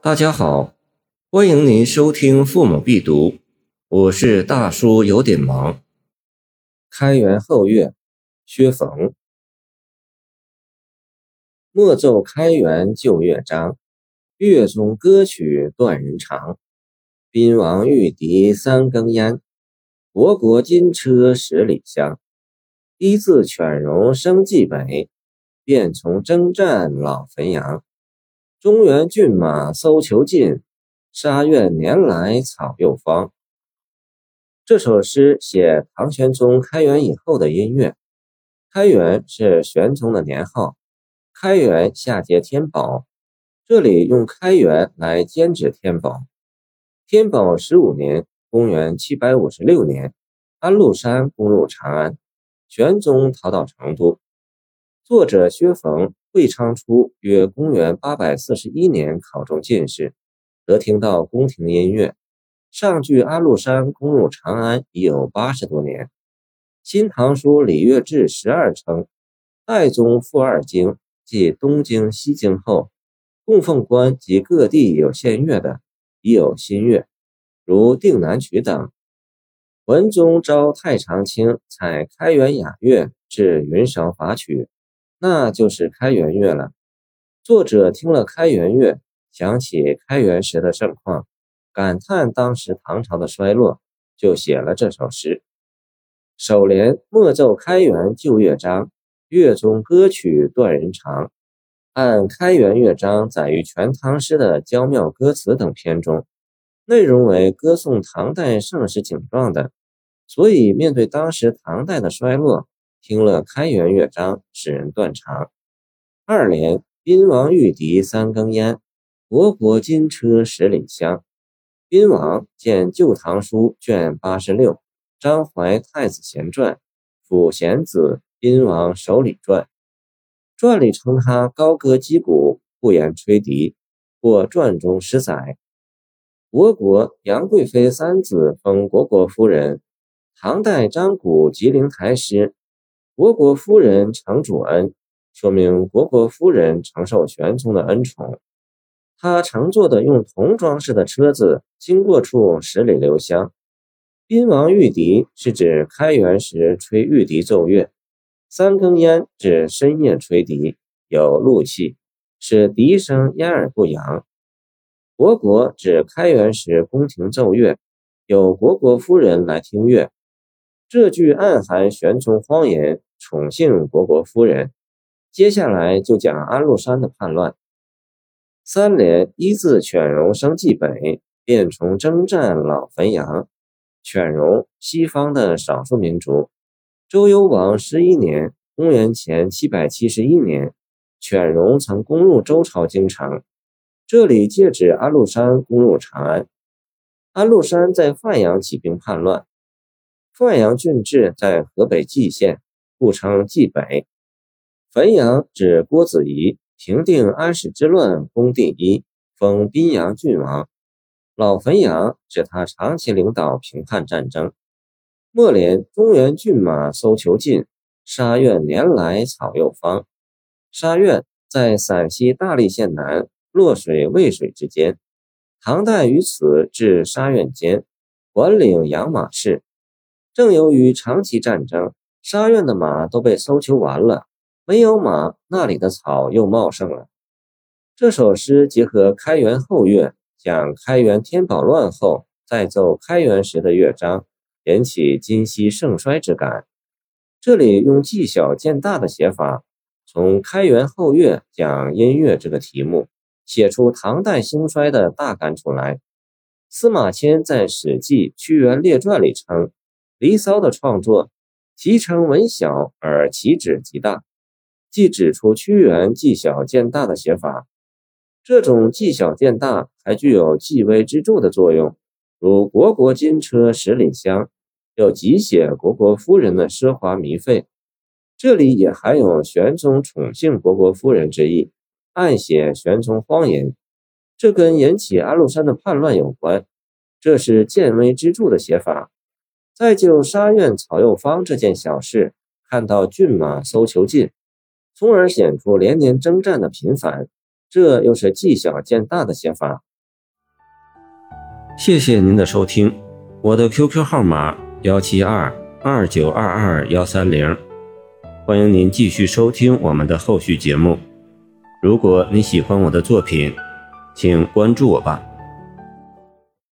大家好，欢迎您收听《父母必读》，我是大叔，有点忙。开元后月，薛逢。莫奏开元旧乐章，乐中歌曲断人肠。宾王御敌三更烟，国国金车十里香。一字犬戎生蓟北，便从征战老汾阳。中原骏马搜求尽，沙苑年来草又芳。这首诗写唐玄宗开元以后的音乐。开元是玄宗的年号，开元下接天宝，这里用开元来兼指天宝。天宝十五年（公元七百五十六年），安禄山攻入长安，玄宗逃到成都。作者薛逢。会昌初约公元八百四十一年考中进士，得听到宫廷音乐。上距安禄山攻入长安已有八十多年。《新唐书·礼乐志十二》称，代宗复二京，即东京、西京后，供奉官及各地有献乐的，已有新乐，如定南曲等。文宗召太常卿采开元雅乐至云韶法曲。那就是开元乐了。作者听了开元乐，想起开元时的盛况，感叹当时唐朝的衰落，就写了这首诗。首联莫奏开元旧乐章，乐中歌曲断人肠。按开元乐章载于《全唐诗》的娇妙歌词等篇中，内容为歌颂唐代盛世景状的，所以面对当时唐代的衰落。听了开元乐章，使人断肠。二联宾王御敌三更烟，国国金车十里香。宾王见《旧唐书》卷八十六《张怀太子贤传》，辅贤子宾王手里传。传里称他高歌击鼓，不言吹笛，或传中失载。国国杨贵妃三子封国国夫人，唐代张古吉灵台诗。国国夫人常主恩，说明国国夫人承受玄宗的恩宠。他乘坐的用铜装饰的车子，经过处十里留香。宾王御笛是指开元时吹御笛奏乐，三更烟指深夜吹笛，有怒气，使笛声烟耳不扬。国国指开元时宫廷奏乐，有国国夫人来听乐。这句暗含玄宗荒言。宠幸虢国夫人，接下来就讲安禄山的叛乱。三联一字犬戎生蓟北，便从征战老汾阳。犬戎，西方的少数民族。周幽王十一年（公元前七百七十一年），犬戎曾攻入周朝京城。这里借指安禄山攻入长安。安禄山在范阳起兵叛乱。范阳郡治在河北蓟县。故称蓟北，汾阳指郭子仪平定安史之乱，攻第一，封宾阳郡王。老汾阳指他长期领导平叛战争。末联中原骏马搜求尽，沙苑年来草又芳。沙苑在陕西大荔县南洛水渭水之间，唐代于此置沙苑间，管领养马事。正由于长期战争。沙苑的马都被搜求完了，没有马，那里的草又茂盛了。这首诗结合开元后乐，讲开元天宝乱后再奏开元时的乐章，引起今昔盛衰之感。这里用纪小见大的写法，从开元后乐讲音乐这个题目，写出唐代兴衰的大感触来。司马迁在《史记·屈原列传》里称，《离骚》的创作。其成文小而其旨极大，既指出屈原纪小见大的写法，这种纪小见大还具有纪微之助的作用。如“国国金车十里香”，又极写国国夫人的奢华靡费。这里也含有玄宗宠幸国国夫人之意，暗写玄宗荒淫。这跟引起安禄山的叛乱有关，这是见微知著的写法。再就沙苑草又芳这件小事，看到骏马搜求尽，从而显出连年征战的频繁，这又是纪小见大的写法。谢谢您的收听，我的 QQ 号码幺七二二九二二幺三零，欢迎您继续收听我们的后续节目。如果你喜欢我的作品，请关注我吧。